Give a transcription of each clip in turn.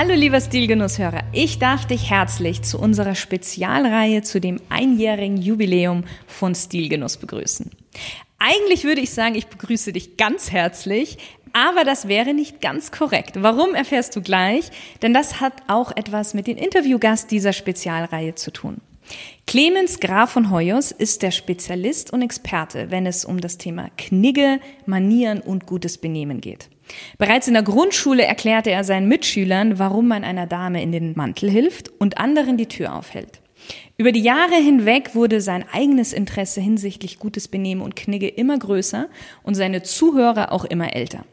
Hallo lieber Stilgenusshörer, ich darf dich herzlich zu unserer Spezialreihe zu dem einjährigen Jubiläum von Stilgenuss begrüßen. Eigentlich würde ich sagen, ich begrüße dich ganz herzlich, aber das wäre nicht ganz korrekt. Warum erfährst du gleich? Denn das hat auch etwas mit dem Interviewgast dieser Spezialreihe zu tun. Clemens Graf von Hoyos ist der Spezialist und Experte, wenn es um das Thema Knigge, Manieren und gutes Benehmen geht. Bereits in der Grundschule erklärte er seinen Mitschülern, warum man einer Dame in den Mantel hilft und anderen die Tür aufhält. Über die Jahre hinweg wurde sein eigenes Interesse hinsichtlich gutes Benehmen und Knigge immer größer und seine Zuhörer auch immer älter.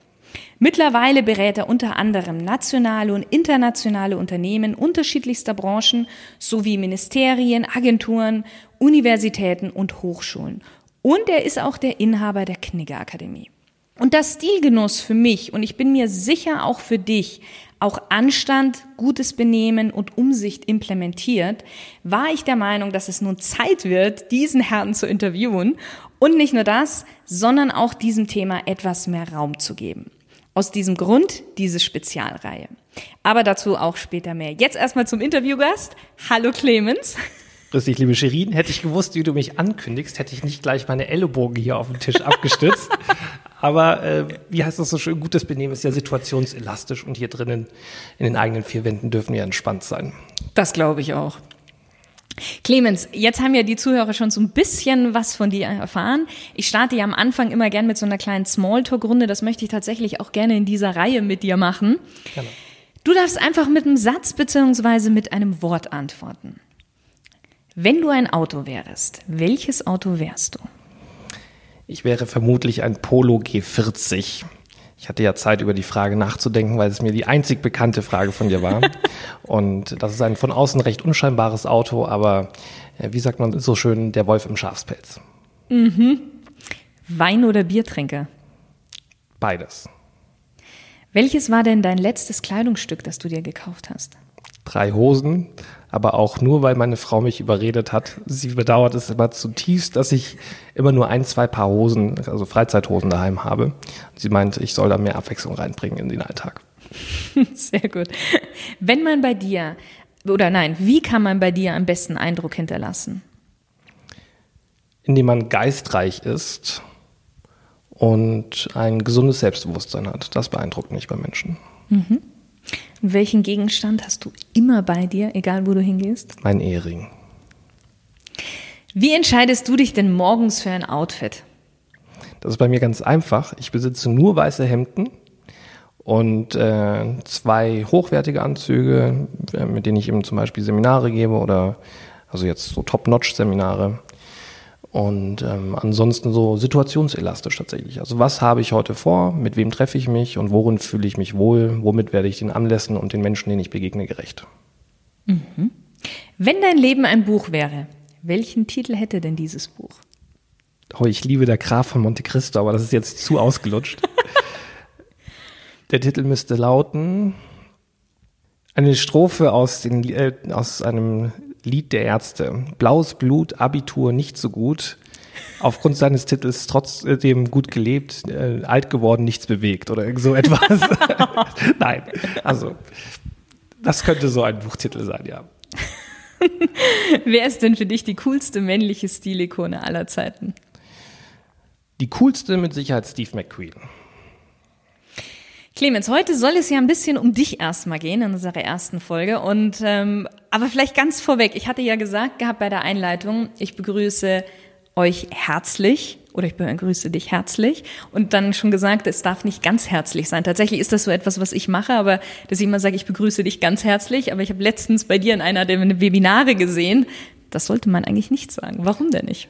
Mittlerweile berät er unter anderem nationale und internationale Unternehmen unterschiedlichster Branchen sowie Ministerien, Agenturen, Universitäten und Hochschulen. Und er ist auch der Inhaber der Knigge Akademie. Und das Stilgenuss für mich und ich bin mir sicher auch für dich auch Anstand, gutes Benehmen und Umsicht implementiert, war ich der Meinung, dass es nun Zeit wird, diesen Herrn zu interviewen und nicht nur das, sondern auch diesem Thema etwas mehr Raum zu geben. Aus diesem Grund diese Spezialreihe. Aber dazu auch später mehr. Jetzt erstmal zum Interviewgast. Hallo Clemens. Grüß dich, liebe Shirin. Hätte ich gewusst, wie du mich ankündigst, hätte ich nicht gleich meine Ellenbogen hier auf den Tisch abgestützt. Aber äh, wie heißt das so schön? Gutes Benehmen ist ja situationselastisch und hier drinnen in den eigenen vier Wänden dürfen wir entspannt sein. Das glaube ich auch. Clemens, jetzt haben ja die Zuhörer schon so ein bisschen was von dir erfahren. Ich starte ja am Anfang immer gern mit so einer kleinen Smalltalk-Runde. Das möchte ich tatsächlich auch gerne in dieser Reihe mit dir machen. Gerne. Du darfst einfach mit einem Satz beziehungsweise mit einem Wort antworten. Wenn du ein Auto wärst, welches Auto wärst du? Ich wäre vermutlich ein Polo G40. Ich hatte ja Zeit, über die Frage nachzudenken, weil es mir die einzig bekannte Frage von dir war. Und das ist ein von außen recht unscheinbares Auto, aber äh, wie sagt man so schön, der Wolf im Schafspelz. Mhm. Wein- oder Biertrinker? Beides. Welches war denn dein letztes Kleidungsstück, das du dir gekauft hast? Drei Hosen, aber auch nur, weil meine Frau mich überredet hat. Sie bedauert es immer zutiefst, dass ich immer nur ein, zwei Paar Hosen, also Freizeithosen daheim habe. Sie meint, ich soll da mehr Abwechslung reinbringen in den Alltag. Sehr gut. Wenn man bei dir, oder nein, wie kann man bei dir am besten Eindruck hinterlassen? Indem man geistreich ist und ein gesundes Selbstbewusstsein hat. Das beeindruckt mich bei Menschen. Mhm. Und welchen Gegenstand hast du immer bei dir, egal wo du hingehst? Mein Ehering. Wie entscheidest du dich denn morgens für ein Outfit? Das ist bei mir ganz einfach. Ich besitze nur weiße Hemden und äh, zwei hochwertige Anzüge, äh, mit denen ich eben zum Beispiel Seminare gebe oder also jetzt so Top-Notch-Seminare. Und ähm, ansonsten so situationselastisch tatsächlich. Also was habe ich heute vor, mit wem treffe ich mich und worin fühle ich mich wohl, womit werde ich den Anlässen und den Menschen, denen ich begegne, gerecht. Mhm. Wenn dein Leben ein Buch wäre, welchen Titel hätte denn dieses Buch? Oh, ich liebe der Graf von Monte Cristo, aber das ist jetzt zu ausgelutscht. der Titel müsste lauten eine Strophe aus, den, äh, aus einem Lied der Ärzte. Blaues Blut, Abitur nicht so gut. Aufgrund seines Titels trotzdem gut gelebt, äh, alt geworden, nichts bewegt oder so etwas. Nein, also das könnte so ein Buchtitel sein, ja. Wer ist denn für dich die coolste männliche Stilikone aller Zeiten? Die coolste mit Sicherheit Steve McQueen. Clemens, heute soll es ja ein bisschen um dich erstmal gehen in unserer ersten Folge. Und ähm, aber vielleicht ganz vorweg, ich hatte ja gesagt gehabt bei der Einleitung, ich begrüße euch herzlich oder ich begrüße dich herzlich und dann schon gesagt, es darf nicht ganz herzlich sein. Tatsächlich ist das so etwas, was ich mache, aber dass ich immer sage, ich begrüße dich ganz herzlich, aber ich habe letztens bei dir in einer der Webinare gesehen, das sollte man eigentlich nicht sagen. Warum denn nicht?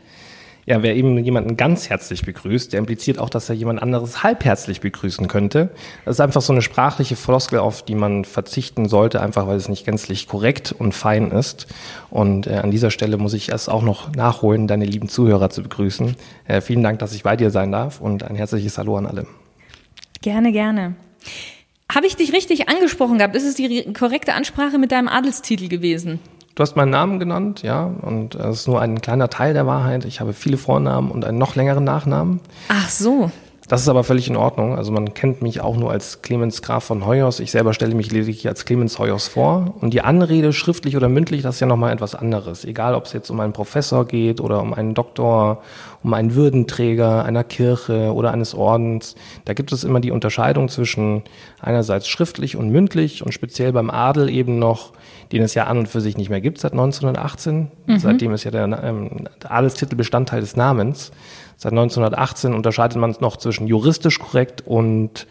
Ja, wer eben jemanden ganz herzlich begrüßt, der impliziert auch, dass er jemand anderes halbherzig begrüßen könnte. Das ist einfach so eine sprachliche Floskel, auf die man verzichten sollte, einfach weil es nicht gänzlich korrekt und fein ist. Und äh, an dieser Stelle muss ich es auch noch nachholen, deine lieben Zuhörer zu begrüßen. Äh, vielen Dank, dass ich bei dir sein darf und ein herzliches Hallo an alle. Gerne, gerne. Habe ich dich richtig angesprochen gehabt? Ist es die korrekte Ansprache mit deinem Adelstitel gewesen? Du hast meinen Namen genannt, ja, und das ist nur ein kleiner Teil der Wahrheit. Ich habe viele Vornamen und einen noch längeren Nachnamen. Ach so. Das ist aber völlig in Ordnung. Also man kennt mich auch nur als Clemens Graf von Heuers. Ich selber stelle mich lediglich als Clemens Heuers vor. Und die Anrede, schriftlich oder mündlich, das ist ja nochmal etwas anderes. Egal, ob es jetzt um einen Professor geht oder um einen Doktor, um einen Würdenträger einer Kirche oder eines Ordens. Da gibt es immer die Unterscheidung zwischen einerseits schriftlich und mündlich und speziell beim Adel eben noch den es ja an und für sich nicht mehr gibt seit 1918. Mhm. Seitdem ist ja der, ähm, der Adelstitel Bestandteil des Namens. Seit 1918 unterscheidet man noch zwischen juristisch korrekt und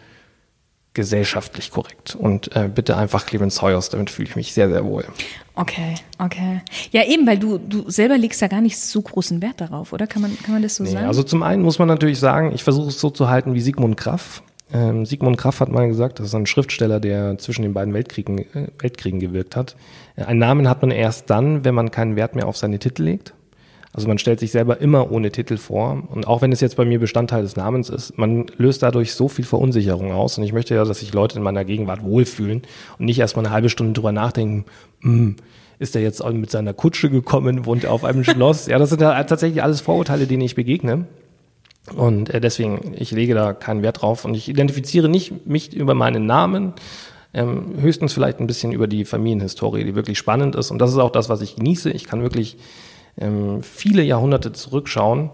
gesellschaftlich korrekt. Und äh, bitte einfach Clemens Hoyers, damit fühle ich mich sehr, sehr wohl. Okay, okay. Ja, eben, weil du, du selber legst ja gar nicht so großen Wert darauf, oder? Kann man, kann man das so nee, sagen? Also zum einen muss man natürlich sagen, ich versuche es so zu halten wie Sigmund Graff. Ähm, Sigmund Kraft hat mal gesagt, das ist ein Schriftsteller, der zwischen den beiden Weltkriegen, äh, Weltkriegen gewirkt hat. Äh, einen Namen hat man erst dann, wenn man keinen Wert mehr auf seine Titel legt. Also man stellt sich selber immer ohne Titel vor. Und auch wenn es jetzt bei mir Bestandteil des Namens ist, man löst dadurch so viel Verunsicherung aus. Und ich möchte ja, dass sich Leute in meiner Gegenwart wohlfühlen und nicht erst mal eine halbe Stunde drüber nachdenken, hm, ist er jetzt mit seiner Kutsche gekommen, wohnt er auf einem Schloss? Ja, das sind ja tatsächlich alles Vorurteile, denen ich begegne. Und äh, deswegen, ich lege da keinen Wert drauf und ich identifiziere nicht mich über meinen Namen, ähm, höchstens vielleicht ein bisschen über die Familienhistorie, die wirklich spannend ist. Und das ist auch das, was ich genieße. Ich kann wirklich ähm, viele Jahrhunderte zurückschauen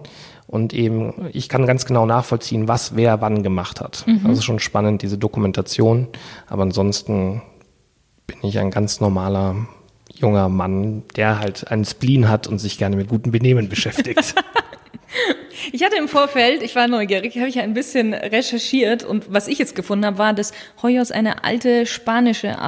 und eben, ich kann ganz genau nachvollziehen, was wer wann gemacht hat. Mhm. Das ist schon spannend, diese Dokumentation. Aber ansonsten bin ich ein ganz normaler junger Mann, der halt einen Spleen hat und sich gerne mit gutem Benehmen beschäftigt. Ich hatte im Vorfeld, ich war neugierig, habe ich ein bisschen recherchiert und was ich jetzt gefunden habe, war, dass Hoyos eine alte spanische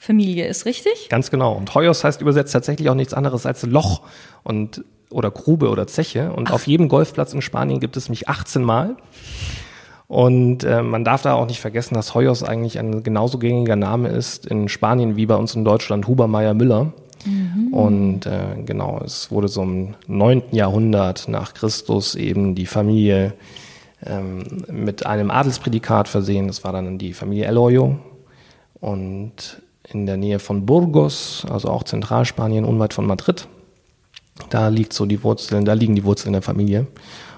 Adelsfamilie ist, richtig? Ganz genau. Und Hoyos heißt übersetzt tatsächlich auch nichts anderes als Loch und oder Grube oder Zeche. Und Ach. auf jedem Golfplatz in Spanien gibt es mich 18 Mal. Und äh, man darf da auch nicht vergessen, dass Hoyos eigentlich ein genauso gängiger Name ist in Spanien wie bei uns in Deutschland Hubermeier Müller. Mhm. Und äh, genau, es wurde so im 9. Jahrhundert nach Christus eben die Familie ähm, mit einem Adelsprädikat versehen. Das war dann die Familie Eloyo. Und in der Nähe von Burgos, also auch Zentralspanien, unweit von Madrid, da liegt so die Wurzeln, da liegen die Wurzeln der Familie.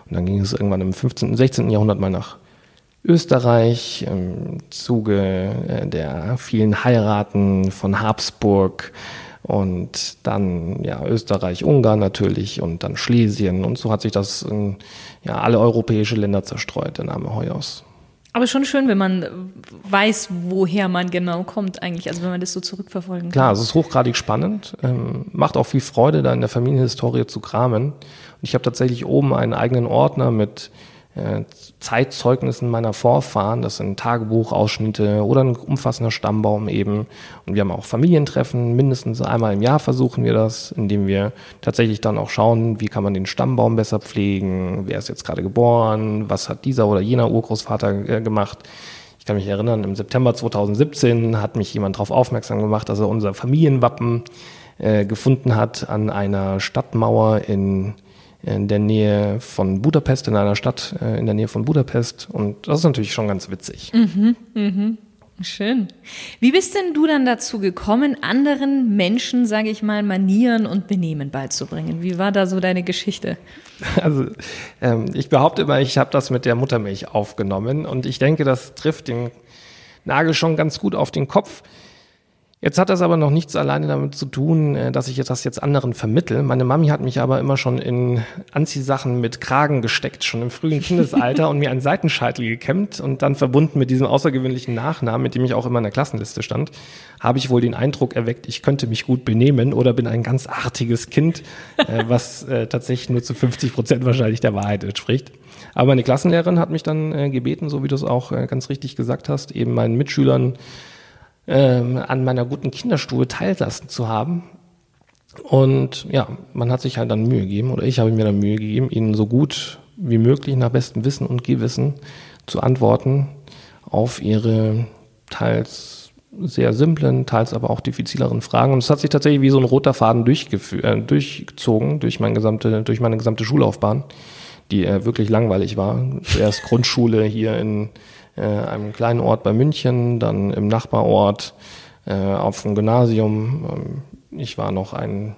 Und dann ging es irgendwann im 15., 16. Jahrhundert mal nach Österreich im Zuge äh, der vielen Heiraten von Habsburg und dann ja Österreich, Ungarn natürlich und dann Schlesien und so hat sich das in ja, alle europäische Länder zerstreut, der Name Hoyos. Aber schon schön, wenn man weiß, woher man genau kommt eigentlich, also wenn man das so zurückverfolgen kann. Klar, es ist hochgradig spannend, ähm, macht auch viel Freude, da in der Familienhistorie zu kramen. Und ich habe tatsächlich oben einen eigenen Ordner mit Zeitzeugnissen meiner Vorfahren. Das sind Tagebuchausschnitte oder ein umfassender Stammbaum eben. Und wir haben auch Familientreffen. Mindestens einmal im Jahr versuchen wir das, indem wir tatsächlich dann auch schauen, wie kann man den Stammbaum besser pflegen, wer ist jetzt gerade geboren, was hat dieser oder jener Urgroßvater äh, gemacht. Ich kann mich erinnern, im September 2017 hat mich jemand darauf aufmerksam gemacht, dass er unser Familienwappen äh, gefunden hat an einer Stadtmauer in in der Nähe von Budapest, in einer Stadt äh, in der Nähe von Budapest. Und das ist natürlich schon ganz witzig. Mhm, mhm. Schön. Wie bist denn du dann dazu gekommen, anderen Menschen, sage ich mal, Manieren und Benehmen beizubringen? Wie war da so deine Geschichte? Also ähm, ich behaupte immer, ich habe das mit der Muttermilch aufgenommen und ich denke, das trifft den Nagel schon ganz gut auf den Kopf. Jetzt hat das aber noch nichts alleine damit zu tun, äh, dass ich das jetzt anderen vermittel. Meine Mami hat mich aber immer schon in Anziehsachen mit Kragen gesteckt, schon im frühen Kindesalter und mir einen Seitenscheitel gekämmt und dann verbunden mit diesem außergewöhnlichen Nachnamen, mit dem ich auch immer in der Klassenliste stand, habe ich wohl den Eindruck erweckt, ich könnte mich gut benehmen oder bin ein ganz artiges Kind, äh, was äh, tatsächlich nur zu 50 Prozent wahrscheinlich der Wahrheit entspricht. Aber meine Klassenlehrerin hat mich dann gebeten, so wie du es auch ganz richtig gesagt hast, eben meinen Mitschülern ähm, an meiner guten Kinderstube teillassen zu haben. Und ja, man hat sich halt dann Mühe gegeben, oder ich habe mir dann Mühe gegeben, ihnen so gut wie möglich nach bestem Wissen und Gewissen zu antworten auf ihre teils sehr simplen, teils aber auch diffizileren Fragen. Und es hat sich tatsächlich wie so ein roter Faden äh, durchgezogen durch, mein gesamte, durch meine gesamte Schullaufbahn, die äh, wirklich langweilig war. Zuerst Grundschule hier in äh, einem kleinen Ort bei München, dann im Nachbarort äh, auf dem Gymnasium. Ähm, ich war noch ein,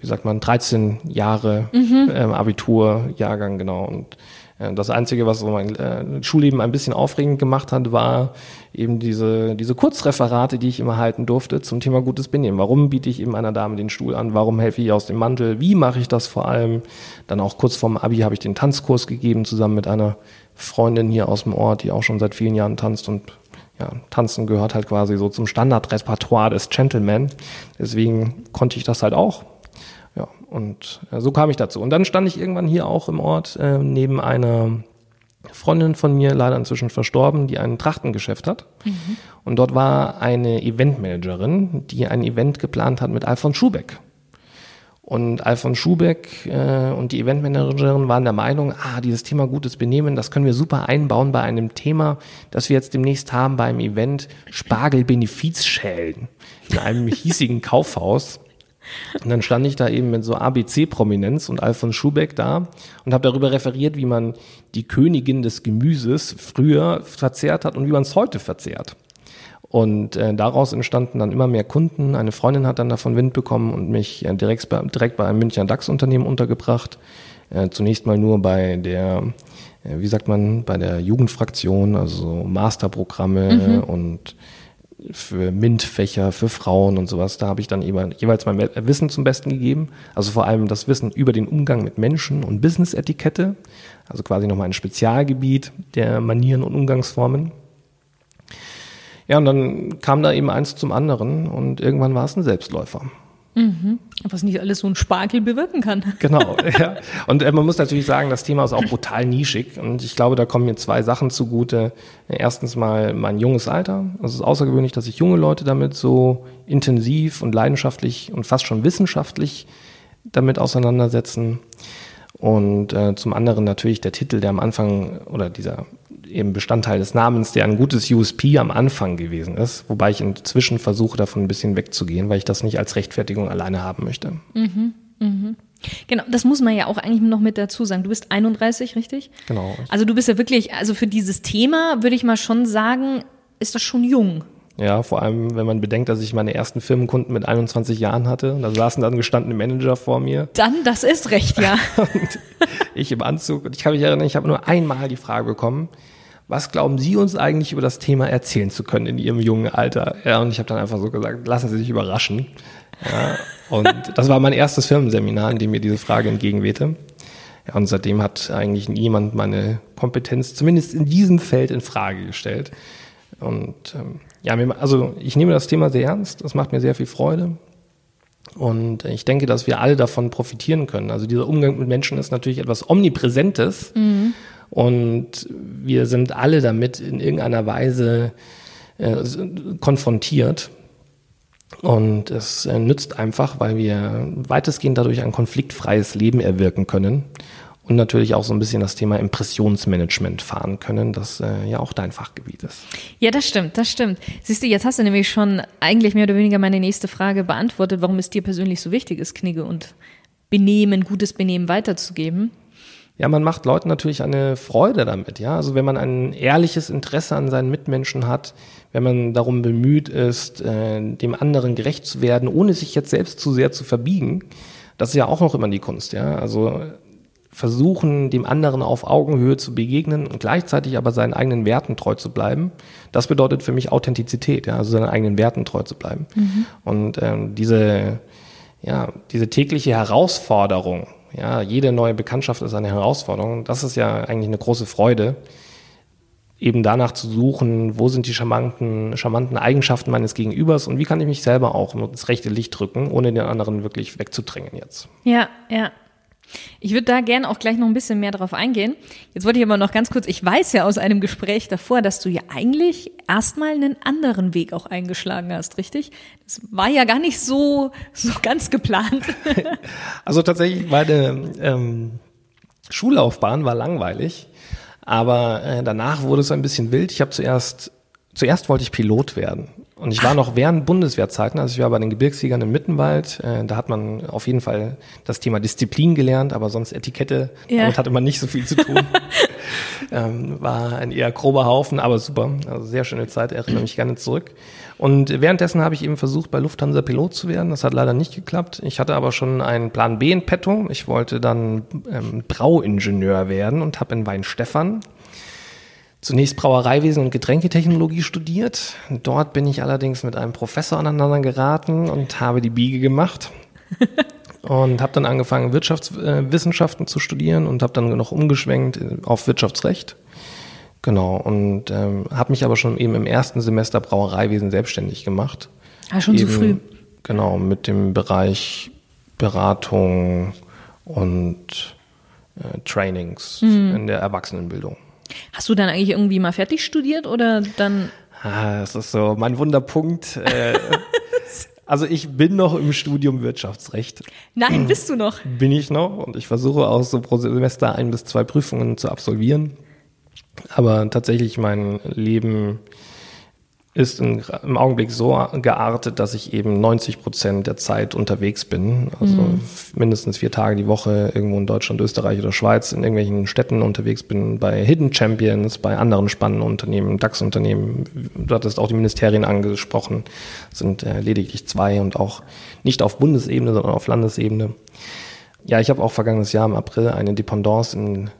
wie sagt man, 13 Jahre mhm. ähm, Abiturjahrgang, genau. Und das Einzige, was mein äh, Schulleben ein bisschen aufregend gemacht hat, war eben diese, diese Kurzreferate, die ich immer halten durfte zum Thema gutes Benehmen. Warum biete ich eben einer Dame den Stuhl an? Warum helfe ich aus dem Mantel? Wie mache ich das vor allem? Dann auch kurz vorm Abi habe ich den Tanzkurs gegeben, zusammen mit einer Freundin hier aus dem Ort, die auch schon seit vielen Jahren tanzt und ja, Tanzen gehört halt quasi so zum Standardrepertoire des Gentleman. Deswegen konnte ich das halt auch und äh, so kam ich dazu. Und dann stand ich irgendwann hier auch im Ort äh, neben einer Freundin von mir, leider inzwischen verstorben, die ein Trachtengeschäft hat. Mhm. Und dort war eine Eventmanagerin, die ein Event geplant hat mit Alfons Schubeck. Und Alfons Schubeck äh, und die Eventmanagerin waren der Meinung, ah, dieses Thema gutes Benehmen, das können wir super einbauen bei einem Thema, das wir jetzt demnächst haben beim Event Spargel-Benefizschellen in einem hiesigen Kaufhaus. Und dann stand ich da eben mit so ABC-Prominenz und Alfons Schubeck da und habe darüber referiert, wie man die Königin des Gemüses früher verzehrt hat und wie man es heute verzehrt. Und äh, daraus entstanden dann immer mehr Kunden. Eine Freundin hat dann davon Wind bekommen und mich äh, direkt, bei, direkt bei einem Münchner DAX-Unternehmen untergebracht. Äh, zunächst mal nur bei der, äh, wie sagt man, bei der Jugendfraktion, also Masterprogramme mhm. und für MINT-Fächer, für Frauen und sowas. Da habe ich dann jeweils mein Wissen zum Besten gegeben. Also vor allem das Wissen über den Umgang mit Menschen und Business-Etikette. Also quasi nochmal ein Spezialgebiet der Manieren und Umgangsformen. Ja, und dann kam da eben eins zum anderen und irgendwann war es ein Selbstläufer. Mhm. Was nicht alles so ein Spargel bewirken kann. Genau, ja. Und äh, man muss natürlich sagen, das Thema ist auch brutal nischig. Und ich glaube, da kommen mir zwei Sachen zugute. Erstens mal mein junges Alter. Also es ist außergewöhnlich, dass sich junge Leute damit so intensiv und leidenschaftlich und fast schon wissenschaftlich damit auseinandersetzen. Und äh, zum anderen natürlich der Titel, der am Anfang oder dieser eben Bestandteil des Namens, der ein gutes USP am Anfang gewesen ist, wobei ich inzwischen versuche, davon ein bisschen wegzugehen, weil ich das nicht als Rechtfertigung alleine haben möchte. Mhm, mhm. Genau, das muss man ja auch eigentlich noch mit dazu sagen. Du bist 31, richtig? Genau. Also du bist ja wirklich, also für dieses Thema würde ich mal schon sagen, ist das schon jung. Ja, vor allem, wenn man bedenkt, dass ich meine ersten Firmenkunden mit 21 Jahren hatte. Da saßen dann gestandene Manager vor mir. Dann, das ist recht, ja. und ich im Anzug. Und ich kann mich erinnern, ich habe nur einmal die Frage bekommen, was glauben Sie uns eigentlich über das Thema erzählen zu können in Ihrem jungen Alter? Ja, und ich habe dann einfach so gesagt, lassen Sie sich überraschen. Ja, und das war mein erstes Firmenseminar, in dem mir diese Frage entgegenwehte. Ja, und seitdem hat eigentlich niemand meine Kompetenz, zumindest in diesem Feld, in Frage gestellt. Und ähm, ja, also ich nehme das Thema sehr ernst. Das macht mir sehr viel Freude. Und ich denke, dass wir alle davon profitieren können. Also dieser Umgang mit Menschen ist natürlich etwas Omnipräsentes. Mhm. Und wir sind alle damit in irgendeiner Weise äh, konfrontiert. Und es äh, nützt einfach, weil wir weitestgehend dadurch ein konfliktfreies Leben erwirken können und natürlich auch so ein bisschen das Thema Impressionsmanagement fahren können, das äh, ja auch dein Fachgebiet ist. Ja, das stimmt, das stimmt. Siehst du, jetzt hast du nämlich schon eigentlich mehr oder weniger meine nächste Frage beantwortet, warum es dir persönlich so wichtig ist, Knigge und Benehmen, gutes Benehmen weiterzugeben. Ja, man macht Leuten natürlich eine Freude damit, ja. Also wenn man ein ehrliches Interesse an seinen Mitmenschen hat, wenn man darum bemüht ist, äh, dem anderen gerecht zu werden, ohne sich jetzt selbst zu sehr zu verbiegen, das ist ja auch noch immer die Kunst, ja. Also versuchen, dem anderen auf Augenhöhe zu begegnen und gleichzeitig aber seinen eigenen Werten treu zu bleiben. Das bedeutet für mich Authentizität, ja, also seinen eigenen Werten treu zu bleiben. Mhm. Und ähm, diese, ja, diese tägliche Herausforderung, ja, jede neue Bekanntschaft ist eine Herausforderung. Das ist ja eigentlich eine große Freude, eben danach zu suchen, wo sind die charmanten, charmanten Eigenschaften meines Gegenübers und wie kann ich mich selber auch ins rechte Licht drücken, ohne den anderen wirklich wegzudrängen jetzt. Ja, ja. Ich würde da gerne auch gleich noch ein bisschen mehr drauf eingehen. Jetzt wollte ich aber noch ganz kurz, ich weiß ja aus einem Gespräch davor, dass du ja eigentlich erstmal einen anderen Weg auch eingeschlagen hast, richtig? Das war ja gar nicht so, so ganz geplant. Also tatsächlich, meine ähm, Schullaufbahn war langweilig, aber äh, danach wurde es ein bisschen wild. Ich habe zuerst, zuerst wollte ich Pilot werden. Und ich war noch während Bundeswehrzeiten, also ich war bei den Gebirgsjägern im Mittenwald, äh, da hat man auf jeden Fall das Thema Disziplin gelernt, aber sonst Etikette, ja. damit hatte man nicht so viel zu tun. ähm, war ein eher grober Haufen, aber super. Also sehr schöne Zeit, erinnere mich gerne zurück. Und währenddessen habe ich eben versucht, bei Lufthansa Pilot zu werden. Das hat leider nicht geklappt. Ich hatte aber schon einen Plan B in petto. Ich wollte dann ähm, Brauingenieur werden und habe in Weinstefan zunächst Brauereiwesen und Getränketechnologie studiert. Dort bin ich allerdings mit einem Professor aneinander geraten und habe die Biege gemacht. und habe dann angefangen, Wirtschaftswissenschaften zu studieren und habe dann noch umgeschwenkt auf Wirtschaftsrecht. Genau, und ähm, habe mich aber schon eben im ersten Semester Brauereiwesen selbstständig gemacht. Ah, schon eben, so früh. Genau, mit dem Bereich Beratung und äh, Trainings mhm. in der Erwachsenenbildung. Hast du dann eigentlich irgendwie mal fertig studiert oder dann? Ah, das ist so mein Wunderpunkt. Äh, also ich bin noch im Studium Wirtschaftsrecht. Nein, bist du noch? Bin ich noch und ich versuche auch so pro Semester ein bis zwei Prüfungen zu absolvieren. Aber tatsächlich mein Leben ist in, im Augenblick so geartet, dass ich eben 90 Prozent der Zeit unterwegs bin. Also mhm. mindestens vier Tage die Woche irgendwo in Deutschland, Österreich oder Schweiz in irgendwelchen Städten unterwegs bin, bei Hidden Champions, bei anderen spannenden Unternehmen, DAX-Unternehmen. Du hattest auch die Ministerien angesprochen, sind äh, lediglich zwei und auch nicht auf Bundesebene, sondern auf Landesebene. Ja, ich habe auch vergangenes Jahr im April eine Dependance in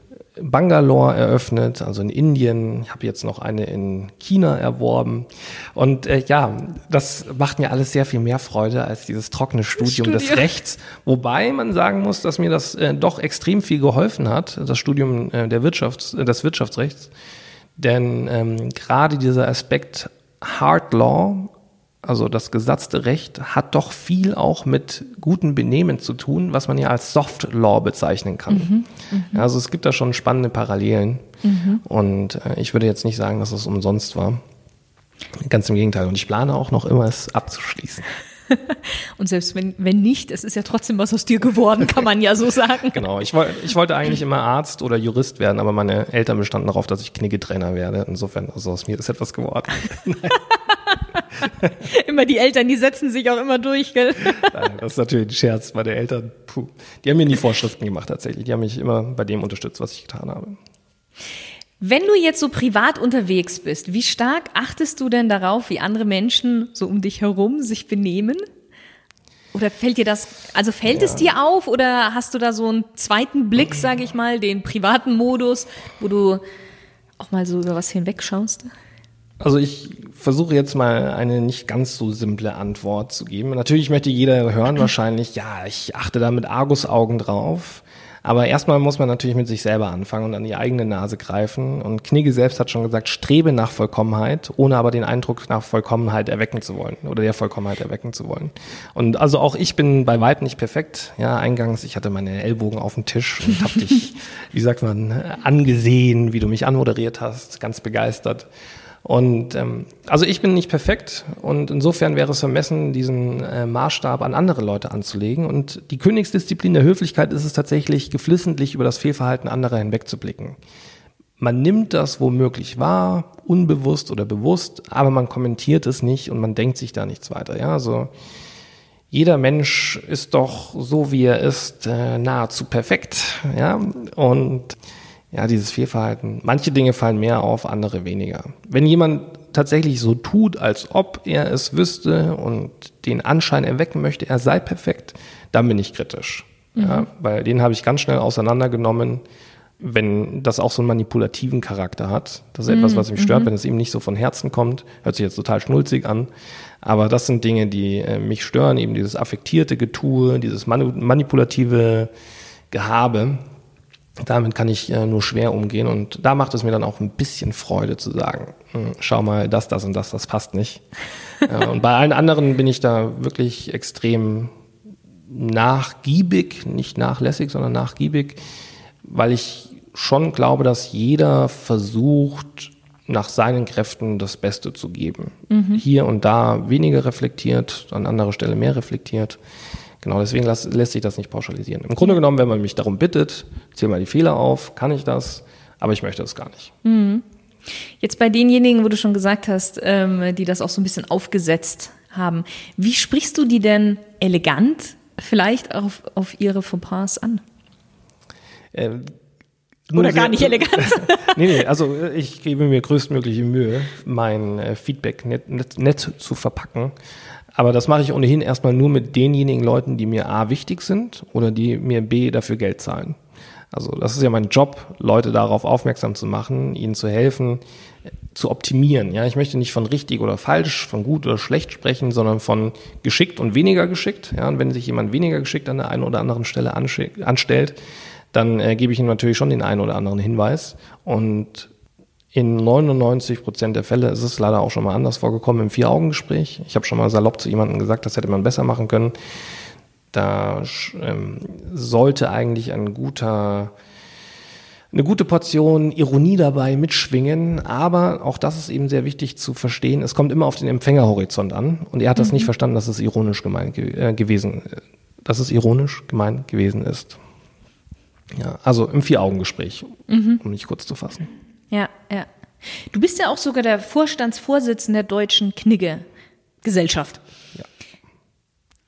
Bangalore eröffnet, also in Indien. Ich habe jetzt noch eine in China erworben. Und äh, ja, das macht mir alles sehr viel mehr Freude als dieses trockene Studium, Studium. des Rechts. Wobei man sagen muss, dass mir das äh, doch extrem viel geholfen hat, das Studium äh, der Wirtschafts-, äh, des Wirtschaftsrechts. Denn ähm, gerade dieser Aspekt Hard Law also das gesatzte Recht hat doch viel auch mit gutem Benehmen zu tun, was man ja als Soft Law bezeichnen kann. Mhm, mh. Also es gibt da schon spannende Parallelen. Mhm. Und äh, ich würde jetzt nicht sagen, dass es umsonst war. Ganz im Gegenteil. Und ich plane auch noch immer, es abzuschließen. Und selbst wenn, wenn nicht, es ist ja trotzdem was aus dir geworden, kann man ja so sagen. genau, ich, wollte ich wollte eigentlich immer Arzt oder Jurist werden, aber meine Eltern bestanden darauf, dass ich Kniggetrainer werde. Insofern, also aus mir ist etwas geworden. immer die Eltern, die setzen sich auch immer durch, gell? Nein, das ist natürlich ein Scherz. Meine Eltern, puh, die haben mir nie Vorschriften gemacht tatsächlich. Die haben mich immer bei dem unterstützt, was ich getan habe. Wenn du jetzt so privat unterwegs bist, wie stark achtest du denn darauf, wie andere Menschen so um dich herum sich benehmen? Oder fällt dir das, also fällt ja. es dir auf oder hast du da so einen zweiten Blick, sage ich mal, den privaten Modus, wo du auch mal so über was hinwegschaust? Also ich versuche jetzt mal eine nicht ganz so simple Antwort zu geben. Natürlich möchte jeder hören wahrscheinlich, ja, ich achte da mit Argusaugen drauf. Aber erstmal muss man natürlich mit sich selber anfangen und an die eigene Nase greifen. Und Knigge selbst hat schon gesagt, strebe nach Vollkommenheit, ohne aber den Eindruck nach Vollkommenheit erwecken zu wollen oder der Vollkommenheit erwecken zu wollen. Und also auch ich bin bei weitem nicht perfekt. Ja, eingangs, ich hatte meine Ellbogen auf dem Tisch und habe dich, wie sagt man, angesehen, wie du mich anmoderiert hast, ganz begeistert. Und ähm, also ich bin nicht perfekt und insofern wäre es vermessen, diesen äh, Maßstab an andere Leute anzulegen. Und die Königsdisziplin der Höflichkeit ist es tatsächlich, geflissentlich über das Fehlverhalten anderer hinwegzublicken. Man nimmt das womöglich wahr, unbewusst oder bewusst, aber man kommentiert es nicht und man denkt sich da nichts weiter. Ja, also jeder Mensch ist doch so wie er ist äh, nahezu perfekt. Ja, und ja, dieses Fehlverhalten. Manche Dinge fallen mehr auf, andere weniger. Wenn jemand tatsächlich so tut, als ob er es wüsste und den Anschein erwecken möchte, er sei perfekt, dann bin ich kritisch. Mhm. Ja, weil den habe ich ganz schnell auseinandergenommen, wenn das auch so einen manipulativen Charakter hat. Das ist mhm. etwas, was mich stört, mhm. wenn es ihm nicht so von Herzen kommt. Hört sich jetzt total schnulzig an. Aber das sind Dinge, die äh, mich stören, eben dieses affektierte Getue, dieses manipulative Gehabe, damit kann ich äh, nur schwer umgehen und da macht es mir dann auch ein bisschen Freude zu sagen, hm, schau mal, das, das und das, das passt nicht. äh, und bei allen anderen bin ich da wirklich extrem nachgiebig, nicht nachlässig, sondern nachgiebig, weil ich schon glaube, dass jeder versucht, nach seinen Kräften das Beste zu geben. Mhm. Hier und da weniger reflektiert, an anderer Stelle mehr reflektiert. Genau, deswegen las, lässt sich das nicht pauschalisieren. Im Grunde genommen, wenn man mich darum bittet, zähl mal die Fehler auf, kann ich das, aber ich möchte das gar nicht. Mhm. Jetzt bei denjenigen, wo du schon gesagt hast, ähm, die das auch so ein bisschen aufgesetzt haben, wie sprichst du die denn elegant vielleicht auf, auf ihre Fauxpas an? Ähm, Oder gar nicht elegant. nee, nee, also äh, ich gebe mir größtmögliche Mühe, mein äh, Feedback nett, nett, nett zu verpacken. Aber das mache ich ohnehin erstmal nur mit denjenigen Leuten, die mir A wichtig sind oder die mir B dafür Geld zahlen. Also das ist ja mein Job, Leute darauf aufmerksam zu machen, ihnen zu helfen, zu optimieren. Ja, ich möchte nicht von richtig oder falsch, von gut oder schlecht sprechen, sondern von geschickt und weniger geschickt. Ja, und wenn sich jemand weniger geschickt an der einen oder anderen Stelle anstellt, dann äh, gebe ich ihm natürlich schon den einen oder anderen Hinweis. Und in 99 Prozent der Fälle ist es leider auch schon mal anders vorgekommen im Vier-Augen-Gespräch. Ich habe schon mal salopp zu jemandem gesagt, das hätte man besser machen können. Da ähm, sollte eigentlich ein guter, eine gute Portion Ironie dabei mitschwingen, aber auch das ist eben sehr wichtig zu verstehen. Es kommt immer auf den Empfängerhorizont an und er hat das nicht mhm. verstanden, dass es ironisch gemeint äh, gewesen, dass es ironisch gemeint gewesen ist. Ja, also im Vier-Augen-Gespräch, mhm. um mich kurz zu fassen. Ja, ja. Du bist ja auch sogar der Vorstandsvorsitzende der Deutschen Knigge-Gesellschaft.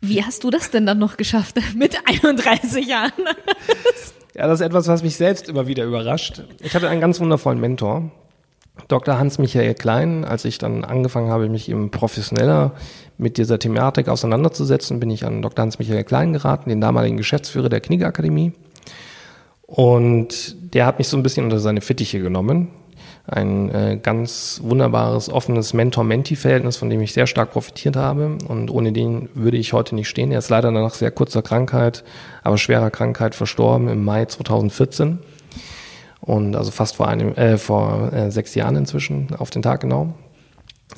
Wie hast du das denn dann noch geschafft mit 31 Jahren? ja, das ist etwas, was mich selbst immer wieder überrascht. Ich hatte einen ganz wundervollen Mentor, Dr. Hans-Michael Klein. Als ich dann angefangen habe, mich eben professioneller mit dieser Thematik auseinanderzusetzen, bin ich an Dr. Hans-Michael Klein geraten, den damaligen Geschäftsführer der Knigge-Akademie. Und der hat mich so ein bisschen unter seine Fittiche genommen ein äh, ganz wunderbares, offenes Mentor-Menti-Verhältnis, von dem ich sehr stark profitiert habe. Und ohne den würde ich heute nicht stehen. Er ist leider nach sehr kurzer Krankheit, aber schwerer Krankheit verstorben im Mai 2014. Und also fast vor einem, äh, vor äh, sechs Jahren inzwischen auf den Tag genau.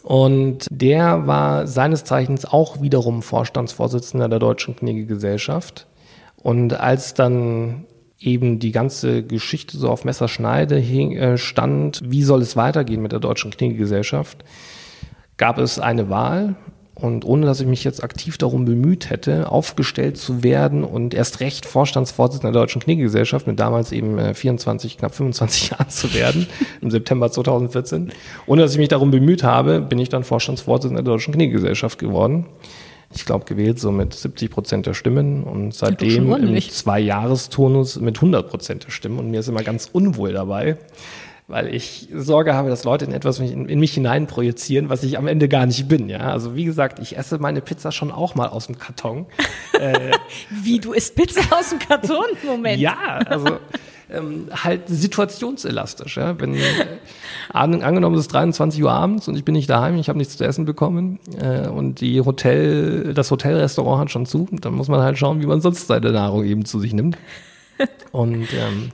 Und der war seines Zeichens auch wiederum Vorstandsvorsitzender der Deutschen Knigge-Gesellschaft. Und als dann eben die ganze Geschichte so auf Messerschneide hing, äh, stand, wie soll es weitergehen mit der deutschen Kniggegesellschaft, gab es eine Wahl und ohne dass ich mich jetzt aktiv darum bemüht hätte, aufgestellt zu werden und erst recht Vorstandsvorsitzender der Deutschen Kniggegesellschaft mit damals eben äh, 24, knapp 25 Jahren zu werden, im September 2014. Ohne dass ich mich darum bemüht habe, bin ich dann Vorstandsvorsitzender der Deutschen Kniggegesellschaft geworden ich glaube, gewählt so mit 70 Prozent der Stimmen und seitdem im Zwei-Jahres-Turnus mit 100 Prozent der Stimmen. Und mir ist immer ganz unwohl dabei, weil ich Sorge habe, dass Leute in etwas in, mich hinein projizieren, was ich am Ende gar nicht bin. Ja, also wie gesagt, ich esse meine Pizza schon auch mal aus dem Karton. äh, wie du isst Pizza aus dem Karton? Moment. ja, also ähm, halt situationselastisch. Ja? Wenn äh, angenommen es ist 23 Uhr abends und ich bin nicht daheim, ich habe nichts zu essen bekommen äh, und die Hotel, das Hotelrestaurant hat schon zu, dann muss man halt schauen, wie man sonst seine Nahrung eben zu sich nimmt. Und ähm,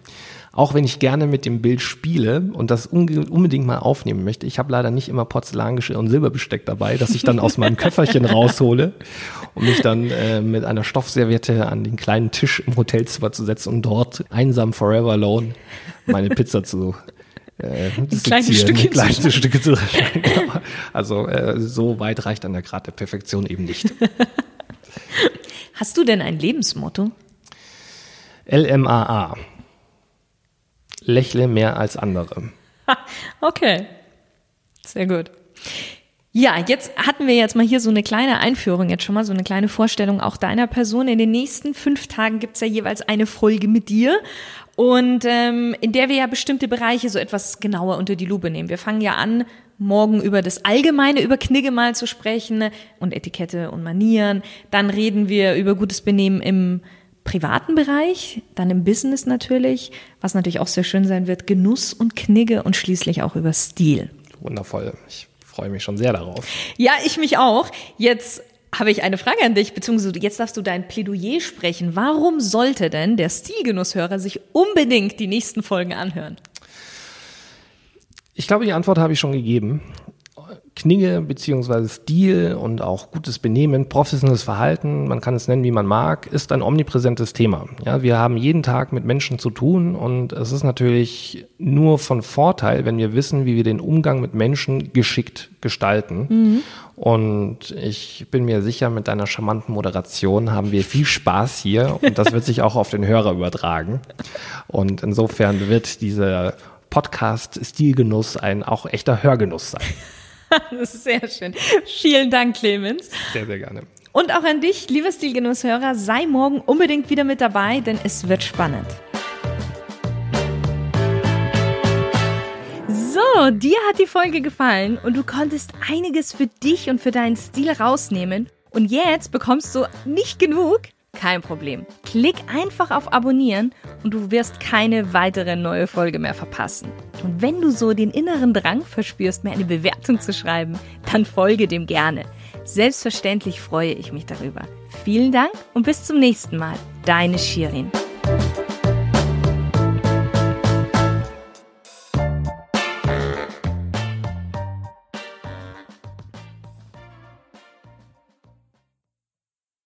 auch wenn ich gerne mit dem Bild spiele und das unbedingt mal aufnehmen möchte, ich habe leider nicht immer Porzellangeschirr und Silberbesteck dabei, dass ich dann aus meinem Köfferchen raushole, um mich dann äh, mit einer Stoffserviette an den kleinen Tisch im Hotelzimmer zu setzen und dort einsam forever alone meine Pizza zu äh, kleine Stücke, kleine Stücke zu genau. Also äh, so weit reicht dann der Grad der Perfektion eben nicht. Hast du denn ein Lebensmotto? LMAA lächle mehr als andere. okay, sehr gut. Ja, jetzt hatten wir jetzt mal hier so eine kleine Einführung, jetzt schon mal so eine kleine Vorstellung auch deiner Person. In den nächsten fünf Tagen gibt's ja jeweils eine Folge mit dir und ähm, in der wir ja bestimmte Bereiche so etwas genauer unter die Lupe nehmen. Wir fangen ja an, morgen über das Allgemeine, über Knigge mal zu sprechen und Etikette und Manieren. Dann reden wir über gutes Benehmen im privaten Bereich, dann im Business natürlich, was natürlich auch sehr schön sein wird, Genuss und Knigge und schließlich auch über Stil. Wundervoll. Ich freue mich schon sehr darauf. Ja, ich mich auch. Jetzt habe ich eine Frage an dich, beziehungsweise jetzt darfst du dein Plädoyer sprechen. Warum sollte denn der Stilgenusshörer sich unbedingt die nächsten Folgen anhören? Ich glaube, die Antwort habe ich schon gegeben. Knigge beziehungsweise Stil und auch gutes Benehmen, professionelles Verhalten, man kann es nennen, wie man mag, ist ein omnipräsentes Thema. Ja, wir haben jeden Tag mit Menschen zu tun und es ist natürlich nur von Vorteil, wenn wir wissen, wie wir den Umgang mit Menschen geschickt gestalten. Mhm. Und ich bin mir sicher, mit deiner charmanten Moderation haben wir viel Spaß hier und das wird sich auch auf den Hörer übertragen. Und insofern wird dieser Podcast Stilgenuss ein auch echter Hörgenuss sein. das ist sehr schön. Vielen Dank, Clemens. Sehr, sehr gerne. Und auch an dich, lieber Stilgenusshörer, sei morgen unbedingt wieder mit dabei, denn es wird spannend. So, dir hat die Folge gefallen und du konntest einiges für dich und für deinen Stil rausnehmen. Und jetzt bekommst du nicht genug? Kein Problem. Klick einfach auf Abonnieren und du wirst keine weitere neue Folge mehr verpassen. Und wenn du so den inneren Drang verspürst, mir eine Bewertung zu schreiben, dann folge dem gerne. Selbstverständlich freue ich mich darüber. Vielen Dank und bis zum nächsten Mal. Deine Shirin.